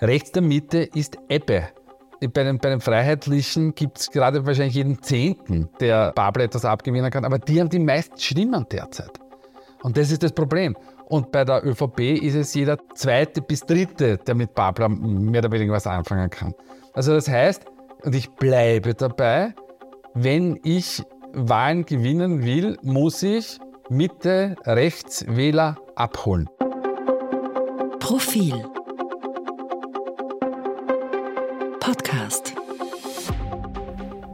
rechts der Mitte ist Ebbe. Bei den, bei den Freiheitlichen gibt es gerade wahrscheinlich jeden Zehnten, der Babel etwas abgewinnen kann, aber die haben die meisten Stimmen derzeit. Und das ist das Problem. Und bei der ÖVP ist es jeder zweite bis dritte, der mit Babler mehr oder weniger was anfangen kann. Also das heißt, und ich bleibe dabei, wenn ich Wahlen gewinnen will, muss ich Mitte-Rechtswähler abholen. Profil Podcast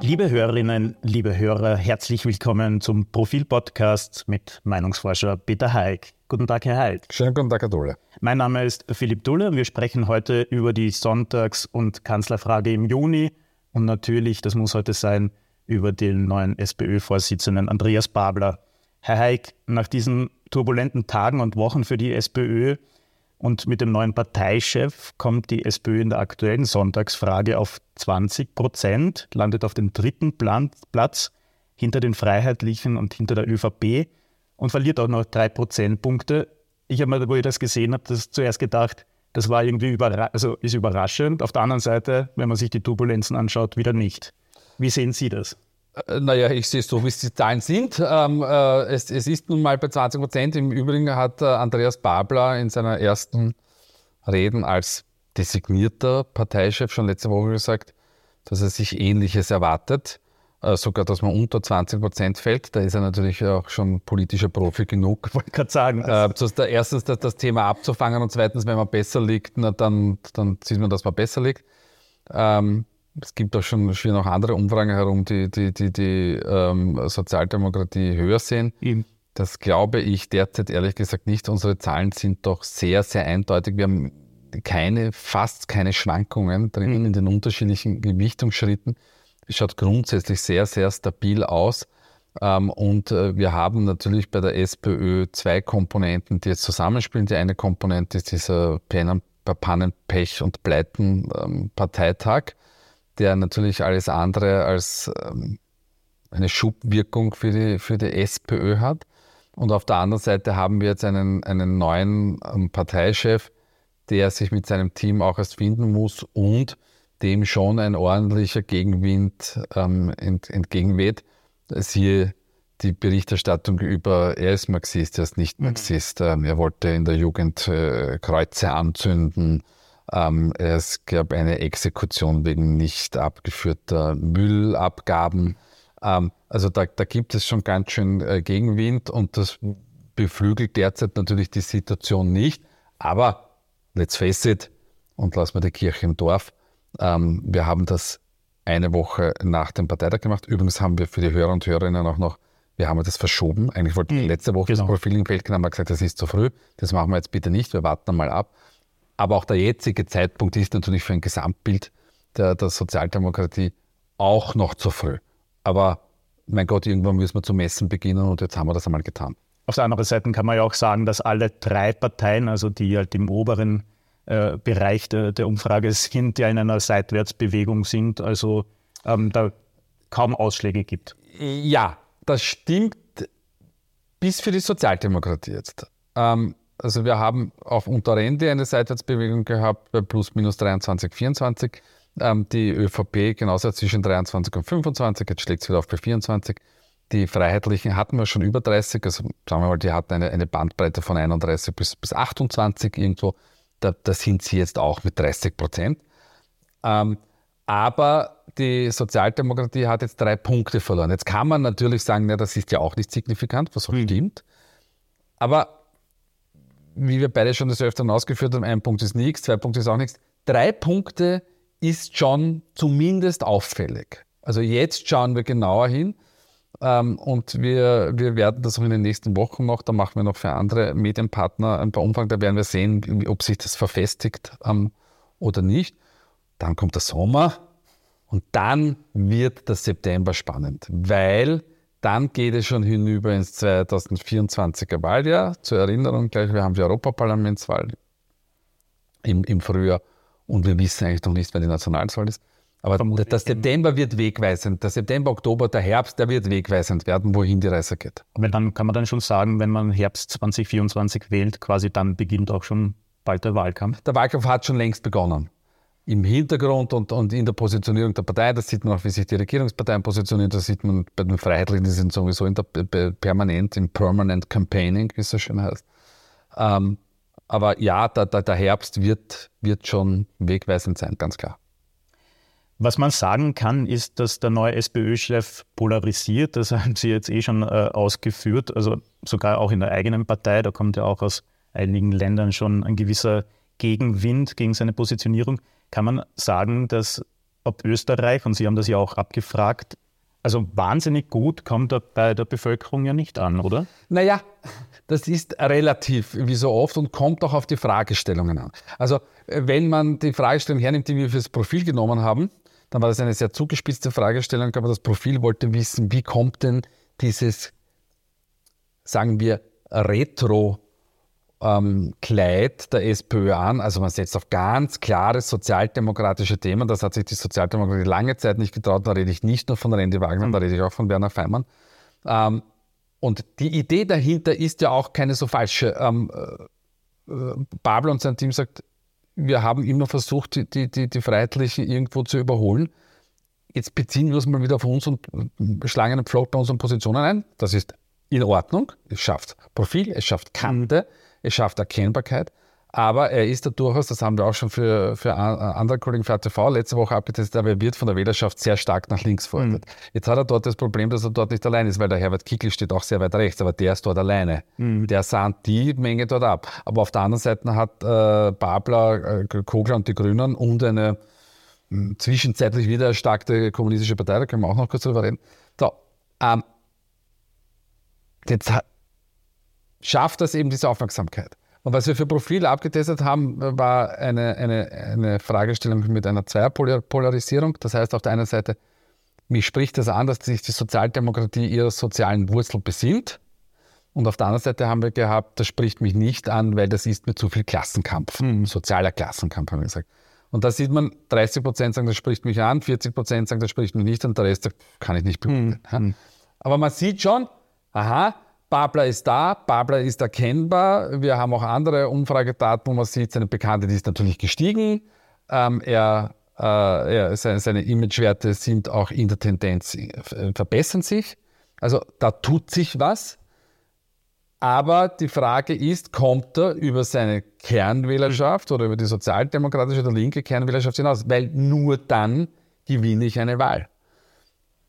Liebe Hörerinnen, liebe Hörer, herzlich willkommen zum Profil-Podcast mit Meinungsforscher Peter Haig. Guten Tag, Herr Haig. Schönen guten Tag, Herr Dulle. Mein Name ist Philipp Dulle und wir sprechen heute über die Sonntags- und Kanzlerfrage im Juni und natürlich, das muss heute sein, über den neuen SPÖ-Vorsitzenden Andreas Babler. Herr Haig, nach diesen turbulenten Tagen und Wochen für die SPÖ und mit dem neuen Parteichef kommt die SPÖ in der aktuellen Sonntagsfrage auf 20 Prozent, landet auf dem dritten Platz hinter den Freiheitlichen und hinter der ÖVP und verliert auch noch drei Prozentpunkte. Ich habe mir, wo ich das gesehen habe, das zuerst gedacht, das war irgendwie überra also ist überraschend. Auf der anderen Seite, wenn man sich die Turbulenzen anschaut, wieder nicht. Wie sehen Sie das? Äh, naja, ich sehe es so, wie es die Zahlen sind. Ähm, äh, es, es, ist nun mal bei 20 Prozent. Im Übrigen hat äh, Andreas Babler in seiner ersten Reden als designierter Parteichef schon letzte Woche gesagt, dass er sich Ähnliches erwartet. Äh, sogar, dass man unter 20 Prozent fällt. Da ist er natürlich auch schon politischer Profi genug. Wollte gerade sagen. Äh, das erstens das, das, Thema abzufangen und zweitens, wenn man besser liegt, na, dann, dann sieht man, dass man besser liegt. Ähm, es gibt auch schon schwer noch andere Umfragen herum, die die, die, die ähm, Sozialdemokratie höher sehen. Eben. Das glaube ich derzeit ehrlich gesagt nicht. Unsere Zahlen sind doch sehr, sehr eindeutig. Wir haben keine, fast keine Schwankungen drin mhm. in den unterschiedlichen Gewichtungsschritten. Es schaut grundsätzlich sehr, sehr stabil aus. Ähm, und äh, wir haben natürlich bei der SPÖ zwei Komponenten, die jetzt zusammenspielen. Die eine Komponente ist dieser Pannen, Pech und Pleiten ähm, Parteitag der natürlich alles andere als ähm, eine Schubwirkung für die, für die SPÖ hat. Und auf der anderen Seite haben wir jetzt einen, einen neuen ähm, Parteichef, der sich mit seinem Team auch erst finden muss und dem schon ein ordentlicher Gegenwind ähm, ent, entgegenweht. Siehe die Berichterstattung über, er ist Marxist, er ist nicht mhm. Marxist, mhm. er wollte in der Jugend äh, Kreuze anzünden, ähm, es gab eine Exekution wegen nicht abgeführter Müllabgaben. Ähm, also da, da, gibt es schon ganz schön äh, Gegenwind und das beflügelt derzeit natürlich die Situation nicht. Aber let's face it und lassen wir die Kirche im Dorf. Ähm, wir haben das eine Woche nach dem Parteitag gemacht. Übrigens haben wir für die Hörer und Hörerinnen auch noch, wir haben das verschoben. Eigentlich wollten wir hm, letzte Woche genau. das Profil im Feld haben wir gesagt, das ist zu früh. Das machen wir jetzt bitte nicht. Wir warten mal ab. Aber auch der jetzige Zeitpunkt ist natürlich für ein Gesamtbild der, der Sozialdemokratie auch noch zu früh. Aber mein Gott, irgendwann müssen wir zu messen beginnen und jetzt haben wir das einmal getan. Auf der anderen Seite kann man ja auch sagen, dass alle drei Parteien, also die halt im oberen äh, Bereich der, der, Umfrage sind, ja in einer Seitwärtsbewegung sind, also ähm, da kaum Ausschläge gibt. Ja, das stimmt bis für die Sozialdemokratie jetzt. Ähm, also wir haben auf Unterrende eine Seitwärtsbewegung gehabt bei plus minus 23, 24. Ähm, die ÖVP genauso zwischen 23 und 25, jetzt schlägt es wieder auf bei 24. Die Freiheitlichen hatten wir schon über 30, also sagen wir mal, die hatten eine, eine Bandbreite von 31 bis, bis 28 irgendwo. Da, da sind sie jetzt auch mit 30 Prozent. Ähm, aber die Sozialdemokratie hat jetzt drei Punkte verloren. Jetzt kann man natürlich sagen, ja, das ist ja auch nicht signifikant, was auch mhm. stimmt. Aber wie wir beide schon des Öfteren ausgeführt haben, ein Punkt ist nichts, zwei Punkte ist auch nichts. Drei Punkte ist schon zumindest auffällig. Also jetzt schauen wir genauer hin ähm, und wir, wir werden das auch in den nächsten Wochen noch, da machen wir noch für andere Medienpartner ein paar Umfragen, da werden wir sehen, ob sich das verfestigt ähm, oder nicht. Dann kommt der Sommer und dann wird der September spannend, weil dann geht es schon hinüber ins 2024er Wahljahr. Zur Erinnerung gleich, wir haben die Europaparlamentswahl im, im Frühjahr und wir wissen eigentlich noch nicht, wann die Nationalwahl ist. Aber Vermutlich der September wird wegweisend. Der September, Oktober, der Herbst, der wird wegweisend werden, wohin die Reise geht. Aber dann kann man dann schon sagen, wenn man Herbst 2024 wählt, quasi dann beginnt auch schon bald der Wahlkampf. Der Wahlkampf hat schon längst begonnen. Im Hintergrund und, und in der Positionierung der Partei, das sieht man auch, wie sich die Regierungsparteien positionieren, das sieht man bei den Freiheitlichen, die sind sowieso in der, permanent im Permanent Campaigning, wie es so schön heißt. Ähm, aber ja, der, der, der Herbst wird, wird schon wegweisend sein, ganz klar. Was man sagen kann, ist, dass der neue SPÖ-Chef polarisiert. Das haben Sie jetzt eh schon äh, ausgeführt. Also sogar auch in der eigenen Partei. Da kommt ja auch aus einigen Ländern schon ein gewisser Gegenwind gegen seine Positionierung. Kann man sagen, dass ob Österreich, und Sie haben das ja auch abgefragt, also wahnsinnig gut kommt bei der Bevölkerung ja nicht an, oder? Naja, das ist relativ, wie so oft, und kommt auch auf die Fragestellungen an. Also, wenn man die Fragestellung hernimmt, die wir fürs Profil genommen haben, dann war das eine sehr zugespitzte Fragestellung, aber das Profil wollte wissen, wie kommt denn dieses, sagen wir, Retro- ähm, Kleid der SPÖ an. Also man setzt auf ganz klare sozialdemokratische Themen. Das hat sich die Sozialdemokratie lange Zeit nicht getraut. Da rede ich nicht nur von Randy Wagner, mhm. da rede ich auch von Werner Feimann. Ähm, und die Idee dahinter ist ja auch keine so falsche. Ähm, äh, Babel und sein Team sagt, wir haben immer versucht, die, die, die Freiheitlichen irgendwo zu überholen. Jetzt beziehen wir uns mal wieder auf uns und schlagen einen Float bei unseren Positionen ein. Das ist in Ordnung. Es schafft Profil, es schafft Kante, es schafft Erkennbarkeit. Aber er ist da durchaus, das haben wir auch schon für, für andere Kollegen für ATV letzte Woche abgetestet, aber er wird von der Wählerschaft sehr stark nach links verordnet. Mhm. Jetzt hat er dort das Problem, dass er dort nicht allein ist, weil der Herbert Kickl steht auch sehr weit rechts, aber der ist dort alleine. Mhm. Der sahnt die Menge dort ab. Aber auf der anderen Seite hat äh, Babler, äh, Kogler und die Grünen und eine mh, hm, zwischenzeitlich wieder erstarkte kommunistische Partei, da können wir auch noch kurz drüber reden. So, ähm, jetzt hat, schafft das eben diese Aufmerksamkeit. Und was wir für Profile abgetestet haben, war eine, eine, eine Fragestellung mit einer Zweierpolarisierung. Das heißt, auf der einen Seite, mich spricht das an, dass sich die Sozialdemokratie ihrer sozialen Wurzel besinnt. Und auf der anderen Seite haben wir gehabt, das spricht mich nicht an, weil das ist mir zu viel Klassenkampf, mhm. sozialer Klassenkampf, haben wir gesagt. Und da sieht man, 30 Prozent sagen, das spricht mich an, 40 Prozent sagen, das spricht mich nicht und der Rest sagt, kann ich nicht beurteilen. Mhm. Aber man sieht schon, aha, Babler ist da, Babler ist erkennbar. Wir haben auch andere Umfragedaten, wo man sieht, seine Bekanntheit ist natürlich gestiegen. Ähm, er, äh, er, seine, seine Imagewerte sind auch in der Tendenz, äh, verbessern sich. Also da tut sich was. Aber die Frage ist, kommt er über seine Kernwählerschaft oder über die sozialdemokratische oder linke Kernwählerschaft hinaus? Weil nur dann gewinne ich eine Wahl.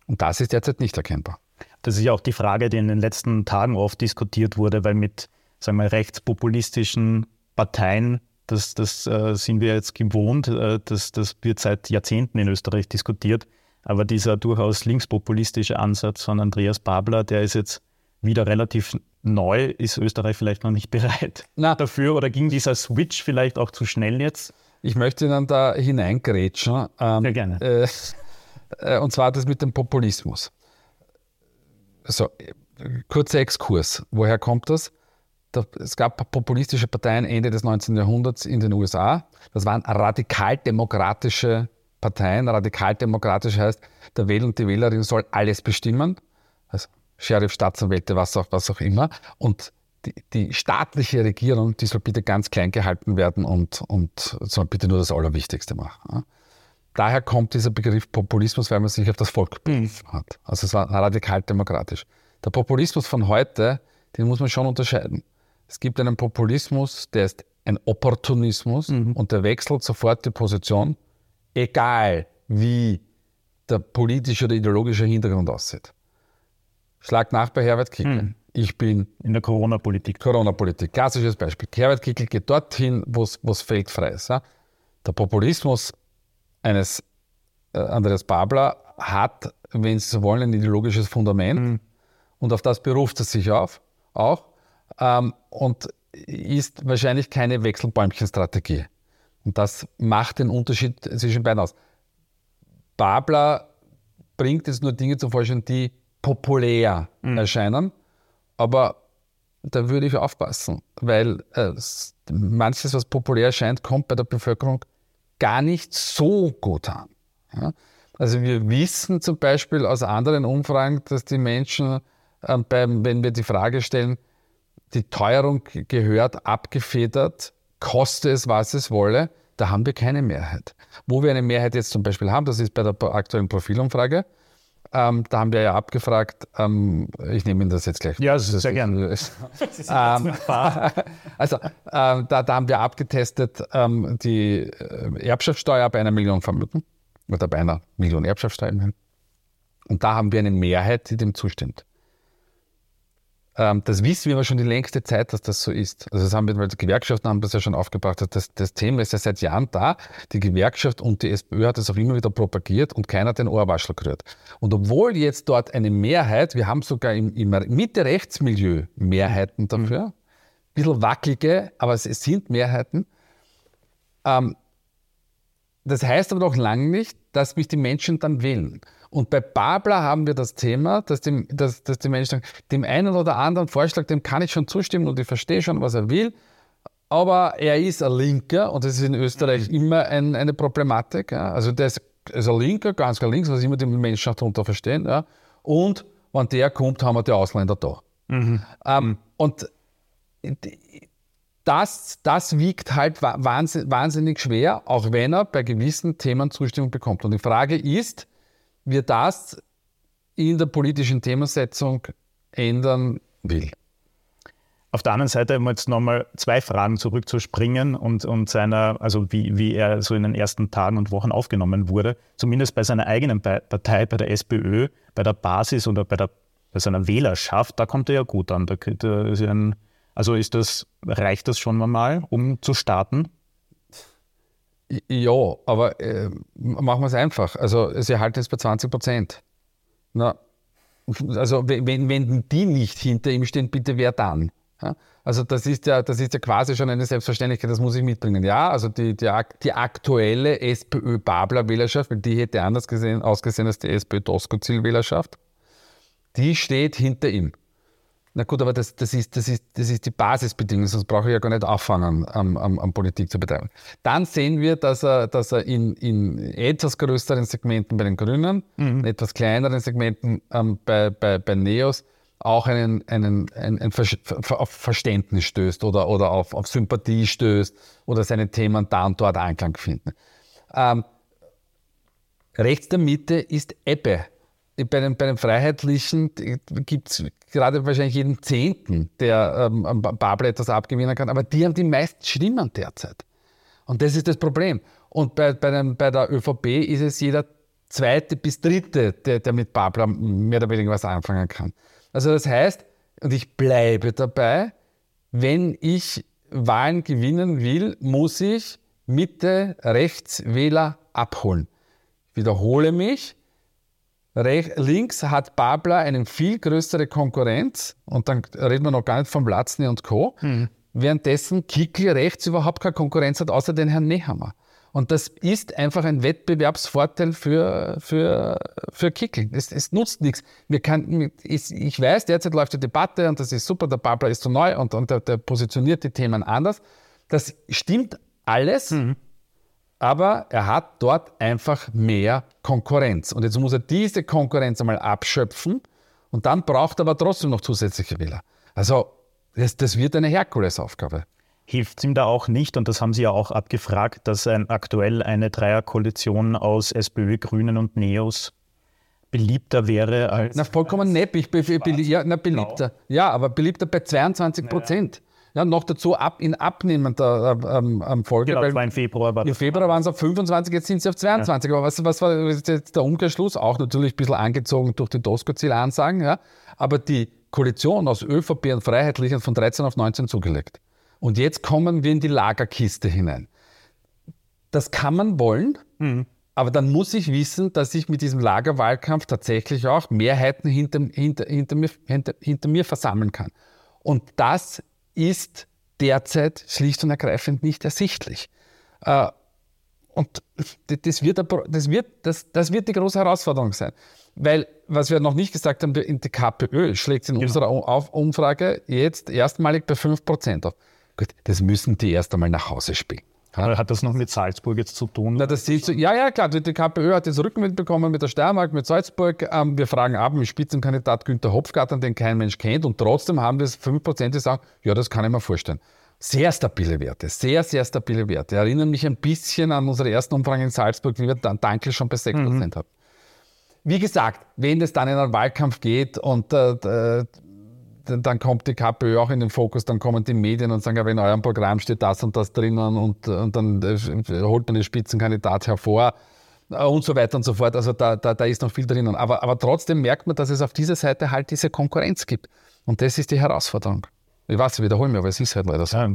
Und das ist derzeit nicht erkennbar. Das ist ja auch die Frage, die in den letzten Tagen oft diskutiert wurde, weil mit sagen wir, rechtspopulistischen Parteien, das, das äh, sind wir jetzt gewohnt, äh, das, das wird seit Jahrzehnten in Österreich diskutiert. Aber dieser durchaus linkspopulistische Ansatz von Andreas Babler, der ist jetzt wieder relativ neu. Ist Österreich vielleicht noch nicht bereit Na. dafür oder ging dieser Switch vielleicht auch zu schnell jetzt? Ich möchte dann da hineingrätschen. Ähm, Sehr gerne. Äh, äh, und zwar das mit dem Populismus. So, kurzer Exkurs. Woher kommt das? Es gab populistische Parteien Ende des 19. Jahrhunderts in den USA. Das waren radikaldemokratische Parteien. Radikaldemokratisch heißt, der Wähler und die Wählerin soll alles bestimmen. Also Sheriff, Staatsanwälte, was auch, was auch immer. Und die, die, staatliche Regierung, die soll bitte ganz klein gehalten werden und, und soll bitte nur das Allerwichtigste machen daher kommt dieser Begriff Populismus, weil man sich auf das Volk berufen hat. Also es war radikal-demokratisch. Der Populismus von heute, den muss man schon unterscheiden. Es gibt einen Populismus, der ist ein Opportunismus mhm. und der wechselt sofort die Position, egal wie der politische oder ideologische Hintergrund aussieht. Schlag nach bei Herbert Kickl. Mhm. Ich bin in der Corona-Politik. Corona-Politik, klassisches Beispiel. Herbert Kickl geht dorthin, wo es feldfrei ist. Ja? Der Populismus eines äh, Andreas Babler hat, wenn Sie so wollen, ein ideologisches Fundament mhm. und auf das beruft er sich auf, auch ähm, und ist wahrscheinlich keine Wechselbäumchenstrategie. Und das macht den Unterschied zwischen beiden aus. Babler bringt jetzt nur Dinge zu Vorschein, die populär mhm. erscheinen, aber da würde ich aufpassen, weil äh, manches, was populär erscheint, kommt bei der Bevölkerung gar nicht so gut an. Ja? Also wir wissen zum Beispiel aus anderen Umfragen, dass die Menschen, äh, beim, wenn wir die Frage stellen, die Teuerung gehört abgefedert, koste es, was es wolle, da haben wir keine Mehrheit. Wo wir eine Mehrheit jetzt zum Beispiel haben, das ist bei der aktuellen Profilumfrage, ähm, da haben wir ja abgefragt, ähm, ich nehme Ihnen das jetzt gleich. Ja, sehr gerne. ähm, also ähm, da, da, haben wir abgetestet ähm, die äh, Erbschaftssteuer bei einer Million Vermögen oder bei einer Million Erbschaftssteuer. Und da haben wir eine Mehrheit, die dem zustimmt. Ähm, das wissen wir aber schon die längste Zeit, dass das so ist. Also das haben wir, weil die Gewerkschaften haben das ja schon aufgebracht. Das, das Thema ist ja seit Jahren da. Die Gewerkschaft und die SPÖ hat es auch immer wieder propagiert und keiner hat den Ohrwaschel gerührt. Und obwohl jetzt dort eine Mehrheit, wir haben sogar im, im Mitte-Rechtsmilieu Mehrheiten dafür, ein bisschen wackelige, aber es, es sind Mehrheiten. Ähm, das heißt aber noch lange nicht, dass mich die Menschen dann wählen. Und bei Babler haben wir das Thema, dass, dem, dass, dass die Menschen sagen, dem einen oder anderen Vorschlag, dem kann ich schon zustimmen und ich verstehe schon, was er will. Aber er ist ein Linker und das ist in Österreich mhm. immer ein, eine Problematik. Ja. Also der ist, ist ein Linker, ganz klar links, was immer die Menschen darunter verstehen. Ja. Und wenn der kommt, haben wir die Ausländer da. Mhm. Ähm, mhm. Und das, das wiegt halt wahnsinnig schwer, auch wenn er bei gewissen Themen Zustimmung bekommt. Und die Frage ist, wir das in der politischen Themensetzung ändern will. Auf der anderen Seite, um jetzt nochmal zwei Fragen zurückzuspringen und, und seiner, also wie, wie er so in den ersten Tagen und Wochen aufgenommen wurde, zumindest bei seiner eigenen Partei, bei der SPÖ, bei der Basis oder bei, der, bei seiner Wählerschaft, da kommt er ja gut an. Da, da ist ein, also ist das, reicht das schon mal, um zu starten? Ja, aber äh, machen wir es einfach. Also sie halten es bei 20 Prozent. Na, also wenn, wenn die nicht hinter ihm stehen, bitte wer dann? Ja? Also das ist, ja, das ist ja quasi schon eine Selbstverständlichkeit, das muss ich mitbringen. Ja, also die, die, die aktuelle SPÖ-Babler-Wählerschaft, weil die hätte anders gesehen, ausgesehen als die SPÖ-Doskozil-Wählerschaft, die steht hinter ihm. Na gut, aber das, das, ist, das, ist, das ist die Basisbedingung, sonst brauche ich ja gar nicht anfangen, am, am, am Politik zu betreiben. Dann sehen wir, dass er, dass er in, in etwas größeren Segmenten bei den Grünen, mhm. in etwas kleineren Segmenten ähm, bei, bei, bei Neos auch einen, einen, ein, ein Ver auf Verständnis stößt oder, oder auf, auf Sympathie stößt oder seine Themen da und dort Anklang finden. Ähm, rechts der Mitte ist Ebbe bei den, bei den Freiheitlichen gibt es gerade wahrscheinlich jeden Zehnten, der ähm, Babel etwas abgewinnen kann, aber die haben die meisten Stimmen derzeit. Und das ist das Problem. Und bei, bei, den, bei der ÖVP ist es jeder zweite bis dritte, der, der mit Babler mehr oder weniger was anfangen kann. Also das heißt, und ich bleibe dabei, wenn ich Wahlen gewinnen will, muss ich Mitte-Rechtswähler abholen. Ich wiederhole mich, Rech links hat Babler eine viel größere Konkurrenz und dann reden wir noch gar nicht von Platzny und Co. Mhm. Währenddessen Kickl rechts überhaupt keine Konkurrenz hat, außer den Herrn Nehammer. Und das ist einfach ein Wettbewerbsvorteil für, für, für Kickl. Es, es nutzt nichts. Wir kann, ich weiß, derzeit läuft die Debatte und das ist super, der Babler ist zu neu und, und der, der positioniert die Themen anders. Das stimmt alles. Mhm aber er hat dort einfach mehr Konkurrenz. Und jetzt muss er diese Konkurrenz einmal abschöpfen und dann braucht er aber trotzdem noch zusätzliche Wähler. Also das, das wird eine Herkulesaufgabe. Hilft es ihm da auch nicht, und das haben Sie ja auch abgefragt, dass ein, aktuell eine Dreierkoalition aus SPÖ, Grünen und Neos beliebter wäre als. Na, vollkommen neppig. Be, be, ja, na, beliebter. Ja, aber beliebter bei 22 Prozent. Naja. Ja, noch dazu ab, in abnehmender äh, ähm, Folge. Genau, war im Februar. War Im Februar waren es auf 25, jetzt sind sie auf 22. Ja. Aber was, was war jetzt der Umkehrschluss? Auch natürlich ein bisschen angezogen durch die DOSCO-Zielansagen. Ja? Aber die Koalition aus ÖVP und Freiheitlichen von 13 auf 19 zugelegt. Und jetzt kommen wir in die Lagerkiste hinein. Das kann man wollen, mhm. aber dann muss ich wissen, dass ich mit diesem Lagerwahlkampf tatsächlich auch Mehrheiten hinter, hinter, hinter, mir, hinter, hinter mir versammeln kann. Und das ist derzeit schlicht und ergreifend nicht ersichtlich. Äh, und das wird, das, wird, das, das wird die große Herausforderung sein. Weil, was wir noch nicht gesagt haben, die KPÖ schlägt in genau. unserer Umfrage jetzt erstmalig bei 5% auf. Gut, das müssen die erst einmal nach Hause spielen. Hat das noch mit Salzburg jetzt zu tun? Na, das so, ja, ja, klar. Die, KPÖ hat jetzt Rückenwind bekommen mit der Steiermark, mit Salzburg. Ähm, wir fragen ab mit Spitzenkandidat Günter Hopfgarten, den kein Mensch kennt. Und trotzdem haben wir es 5%, die sagen, ja, das kann ich mir vorstellen. Sehr stabile Werte, sehr, sehr stabile Werte. Erinnern mich ein bisschen an unsere ersten Umfragen in Salzburg, wie wir dann Dankel schon bei 6% mhm. hatten. Wie gesagt, wenn es dann in einen Wahlkampf geht und äh, dann kommt die KPÖ auch in den Fokus, dann kommen die Medien und sagen, aber in eurem Programm steht das und das drinnen und, und dann äh, holt man den Spitzenkandidat hervor äh, und so weiter und so fort. Also da, da, da ist noch viel drinnen. Aber, aber trotzdem merkt man, dass es auf dieser Seite halt diese Konkurrenz gibt. Und das ist die Herausforderung. Ich weiß, ich wiederhole mich, aber es ist halt leider so. Ja,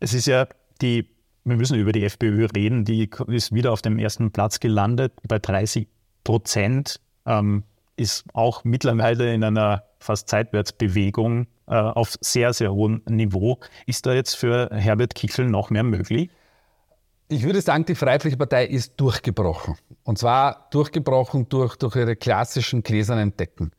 es ist ja die wir müssen über die FPÖ reden, die ist wieder auf dem ersten Platz gelandet bei 30 Prozent, ähm, ist auch mittlerweile in einer fast Zeitwärtsbewegung äh, auf sehr, sehr hohem Niveau. Ist da jetzt für Herbert Kickl noch mehr möglich? Ich würde sagen, die Freiheitliche Partei ist durchgebrochen. Und zwar durchgebrochen durch, durch ihre klassischen gläsernen Decken.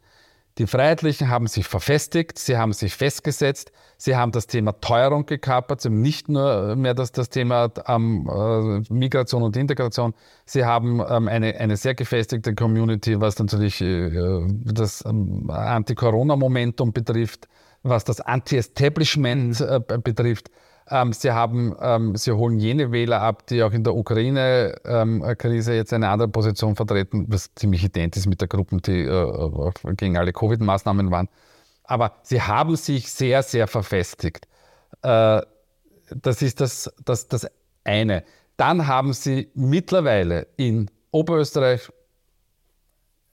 Die Freiheitlichen haben sich verfestigt, sie haben sich festgesetzt, sie haben das Thema Teuerung gekapert, sie haben nicht nur mehr das, das Thema ähm, äh, Migration und Integration, sie haben ähm, eine, eine sehr gefestigte Community, was natürlich äh, das ähm, Anti-Corona-Momentum betrifft, was das Anti-Establishment äh, betrifft. Ähm, sie, haben, ähm, sie holen jene Wähler ab, die auch in der Ukraine-Krise ähm, jetzt eine andere Position vertreten, was ziemlich ident ist mit der Gruppe, die äh, gegen alle Covid-Maßnahmen waren. Aber sie haben sich sehr, sehr verfestigt. Äh, das ist das, das, das eine. Dann haben sie mittlerweile in Oberösterreich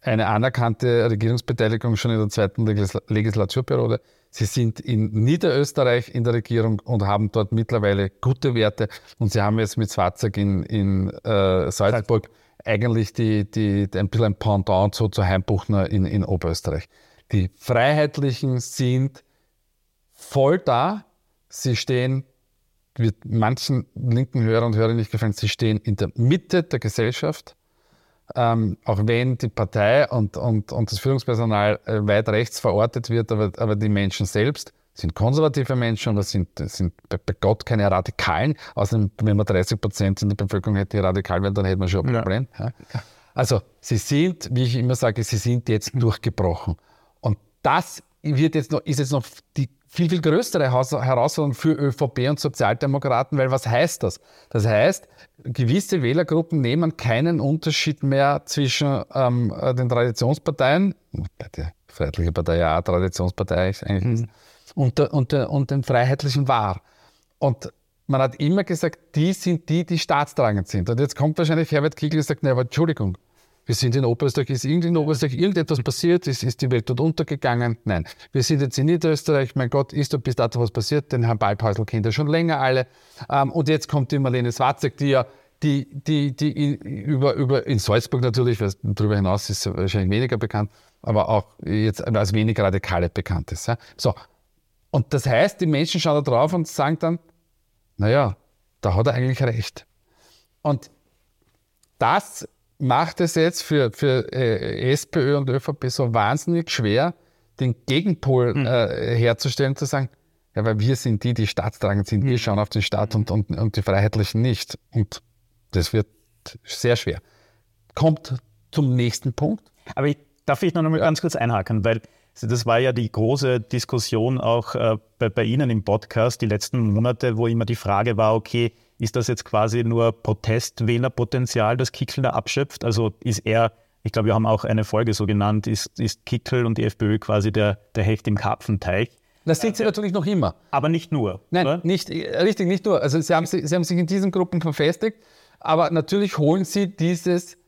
eine anerkannte Regierungsbeteiligung schon in der zweiten Legislaturperiode. Sie sind in Niederösterreich in der Regierung und haben dort mittlerweile gute Werte. Und Sie haben jetzt mit Swarzak in, in äh, Salzburg eigentlich die, die, ein bisschen ein Pendant so zu Heimbuchner in, in Oberösterreich. Die Freiheitlichen sind voll da. Sie stehen, wird manchen linken Hörern und Hörern nicht gefallen, sie stehen in der Mitte der Gesellschaft ähm, auch wenn die Partei und, und, und das Führungspersonal äh, weit rechts verortet wird, aber, aber die Menschen selbst sind konservative Menschen aber sind, sind bei, bei Gott keine Radikalen. Außerdem, wenn man 30 Prozent in der Bevölkerung hätte, die radikal wären, dann hätte man schon ein Problem. Ja. Ja. Also, sie sind, wie ich immer sage, sie sind jetzt durchgebrochen. Und das wird jetzt noch, ist jetzt noch die viel, viel größere Herausforderung für ÖVP und Sozialdemokraten, weil was heißt das? Das heißt, gewisse Wählergruppen nehmen keinen Unterschied mehr zwischen ähm, den Traditionsparteien, die Freiheitliche Partei ja Traditionspartei ist eigentlich, mhm. und, und, und den Freiheitlichen wahr. Und man hat immer gesagt, die sind die, die staatstragend sind. Und jetzt kommt wahrscheinlich Herbert Kickl und sagt, ne, aber Entschuldigung, wir sind in Oberösterreich, ist in Oberösterreich irgendetwas passiert, ist, ist die Welt dort untergegangen? Nein. Wir sind jetzt in Niederösterreich, mein Gott, ist dort bis dato was passiert? Den Herrn Balbhäusl kennt er schon länger alle. Ähm, und jetzt kommt die Marlene Swatzek, die ja die, die, die über, über in Salzburg natürlich, weil darüber hinaus ist wahrscheinlich weniger bekannt, aber auch jetzt als wenig radikale bekannt ist. Ja? So. Und das heißt, die Menschen schauen da drauf und sagen dann, naja, da hat er eigentlich recht. Und das macht es jetzt für, für äh, SPÖ und ÖVP so wahnsinnig schwer, den Gegenpol mhm. äh, herzustellen, zu sagen, ja, weil wir sind die, die staatstragend sind, wir hm. schauen auf den Staat und, und, und die Freiheitlichen nicht. Und das wird sehr schwer. Kommt zum nächsten Punkt. Aber ich, darf ich noch einmal ganz kurz einhaken, weil das war ja die große Diskussion auch äh, bei, bei Ihnen im Podcast die letzten Monate, wo immer die Frage war, okay, ist das jetzt quasi nur Protestwählerpotenzial, das Kickl da abschöpft? Also ist er, ich glaube, wir haben auch eine Folge so genannt, ist, ist Kickl und die FPÖ quasi der, der Hecht im Karpfenteich? Das sind sie natürlich noch immer. Aber nicht nur. Nein, oder? nicht, richtig, nicht nur. Also sie haben, sie haben sich in diesen Gruppen verfestigt, aber natürlich holen sie dieses,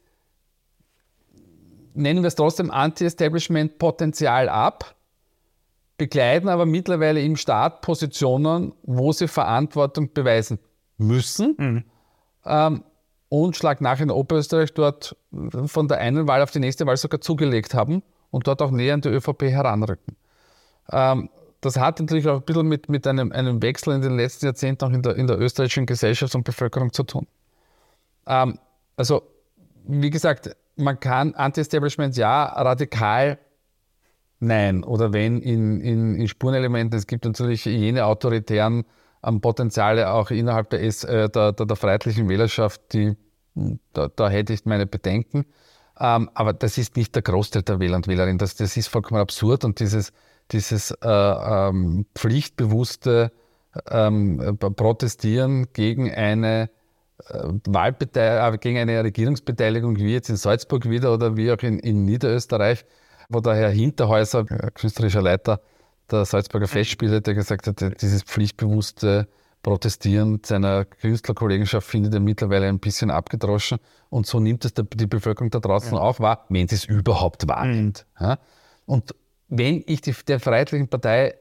nennen wir es trotzdem, Anti-Establishment-Potenzial ab, begleiten aber mittlerweile im Staat Positionen, wo sie Verantwortung beweisen müssen. Mhm. Ähm, und schlag nach in Oberösterreich dort von der einen Wahl auf die nächste Wahl sogar zugelegt haben und dort auch näher an die ÖVP heranrücken. Ähm, das hat natürlich auch ein bisschen mit, mit einem, einem Wechsel in den letzten Jahrzehnten auch in der, in der österreichischen Gesellschaft und Bevölkerung zu tun. Ähm, also, wie gesagt, man kann Anti-Establishment ja, radikal nein. Oder wenn in, in, in Spurenelementen, es gibt natürlich jene autoritären ähm, Potenziale auch innerhalb der, äh, der, der, der freiheitlichen Wählerschaft, die, da, da hätte ich meine Bedenken. Ähm, aber das ist nicht der Großteil der Wähler und Wählerinnen. Das, das ist vollkommen absurd und dieses, dieses äh, ähm, pflichtbewusste ähm, Protestieren gegen eine äh, Wahlbeteiligung, äh, gegen eine Regierungsbeteiligung wie jetzt in Salzburg wieder oder wie auch in, in Niederösterreich, wo der Herr Hinterhäuser, äh, künstlerischer Leiter der Salzburger Festspiele, der gesagt hat, dieses pflichtbewusste Protestieren seiner Künstlerkollegenschaft findet er mittlerweile ein bisschen abgedroschen und so nimmt es die Bevölkerung da draußen ja. auch wahr, wenn sie es überhaupt wahrnimmt. Mhm. Ja? Und wenn ich die, der Freiheitlichen Partei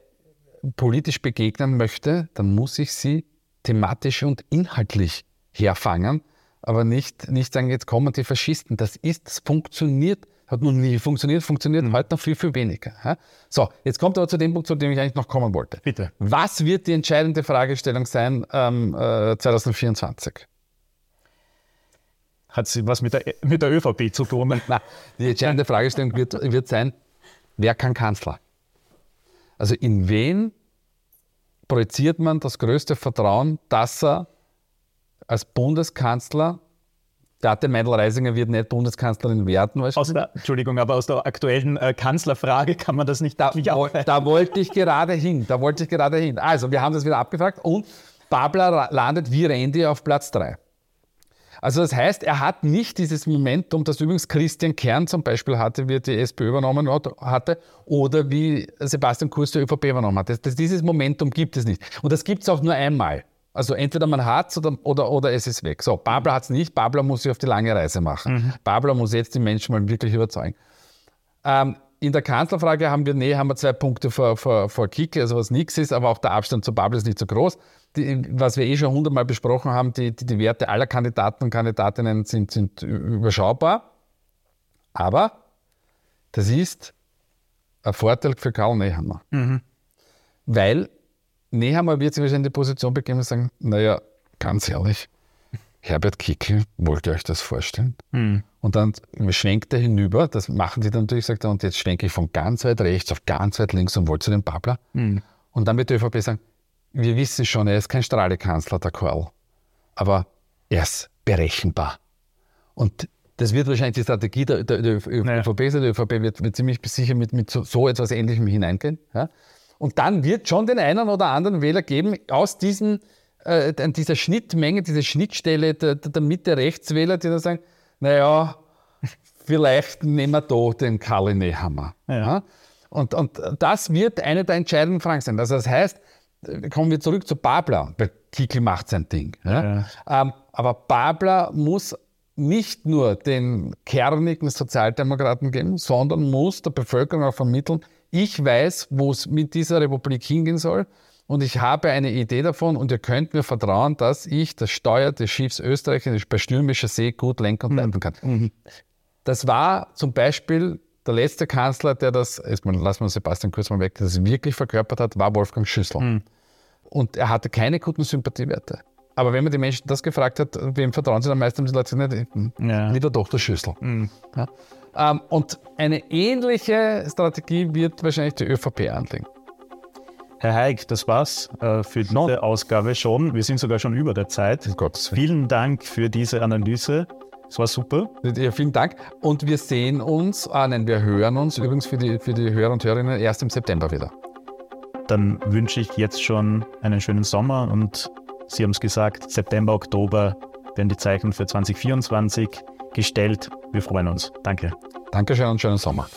politisch begegnen möchte, dann muss ich sie thematisch und inhaltlich herfangen, aber nicht, nicht sagen, jetzt kommen die Faschisten. Das ist, das funktioniert, hat noch nie funktioniert, funktioniert mhm. heute noch viel, viel weniger. So, jetzt kommt aber zu dem Punkt, zu dem ich eigentlich noch kommen wollte. Bitte. Was wird die entscheidende Fragestellung sein ähm, äh, 2024? Hat sie was mit der, mit der ÖVP zu tun? Nein, die entscheidende Fragestellung wird, wird sein, wer kann Kanzler? Also in wen projiziert man das größte Vertrauen, dass er als Bundeskanzler, Beate Meidel-Reisinger wird nicht Bundeskanzlerin werden. Aus der, Entschuldigung, aber aus der aktuellen äh, Kanzlerfrage kann man das nicht da, wo, da wollte ich gerade hin. Da wollte ich gerade hin. Also, wir haben das wieder abgefragt und Babler landet wie Randy auf Platz 3. Also das heißt, er hat nicht dieses Momentum, das übrigens Christian Kern zum Beispiel hatte, wie er die SPÖ übernommen hatte, oder wie Sebastian Kurz die ÖVP übernommen hat. Das, das, dieses Momentum gibt es nicht. Und das gibt es auch nur einmal. Also entweder man hat es oder, oder, oder es ist weg. So, Babler hat es nicht, Babler muss sich auf die lange Reise machen. Mhm. Babler muss jetzt die Menschen mal wirklich überzeugen. Ähm, in der Kanzlerfrage haben wir, nee, haben wir zwei Punkte vor, vor, vor Kickel, also was nichts ist, aber auch der Abstand zu Babel ist nicht so groß. Die, was wir eh schon hundertmal besprochen haben, die, die, die, Werte aller Kandidaten und Kandidatinnen sind, sind überschaubar. Aber das ist ein Vorteil für Karl Nehammer. Mhm. Weil Nehammer wird sich wahrscheinlich in die Position begeben und sagen, naja, ganz ehrlich, Herbert Kickel, wollt ihr euch das vorstellen? Mhm. Und dann schwenkt er hinüber, das machen die dann natürlich, sagt er, und jetzt schwenke ich von ganz weit rechts auf ganz weit links und wollte zu dem Babler. Mhm. Und dann wird die ÖVP sagen, wir wissen schon, er ist kein Strahlekanzler, der Karl. Aber er ist berechenbar. Und das wird wahrscheinlich die Strategie der, der, der ÖVP sein. Die ÖVP wird, wird ziemlich sicher mit, mit so, so, etwas Ähnlichem hineingehen. Ja? Und dann wird schon den einen oder anderen Wähler geben aus diesen, äh, dieser Schnittmenge, dieser Schnittstelle der, der Mitte-Rechtswähler, die dann sagen, naja, vielleicht nehmen wir da den Karl Nehammer. Ja. ja. Und, und das wird eine der entscheidenden Fragen sein. Also das heißt, kommen wir zurück zu Babler, weil Kickel macht sein Ding. Ja? Ja. Ähm, aber Babler muss nicht nur den kernigen Sozialdemokraten geben, sondern muss der Bevölkerung auch vermitteln, ich weiß, wo es mit dieser Republik hingehen soll und ich habe eine Idee davon und ihr könnt mir vertrauen, dass ich das Steuer des Schiffs Österreich bei stürmischer See gut lenken und leiten kann. Mhm. Das war zum Beispiel der letzte Kanzler, der das, jetzt lassen wir Sebastian kurz mal weg, das wirklich verkörpert hat, war Wolfgang Schüssel. Mhm. Und er hatte keine guten Sympathiewerte. Aber wenn man die Menschen das gefragt hat, wem vertrauen sie am meisten, haben die Leute gesagt, nicht, ja. lieber doch der Schüssel. Mhm. Ja? Ähm, und eine ähnliche Strategie wird wahrscheinlich die ÖVP anlegen. Herr Heik, das war's äh, für diese no. Ausgabe schon. Wir sind sogar schon über der Zeit. Vielen Dank für diese Analyse. Es war super. Ja, vielen Dank. Und wir sehen uns, ah nein, wir hören uns übrigens für die, für die Hörer und Hörerinnen erst im September wieder. Dann wünsche ich jetzt schon einen schönen Sommer und Sie haben es gesagt, September, Oktober werden die Zeichen für 2024 gestellt. Wir freuen uns. Danke. Dankeschön und schönen Sommer.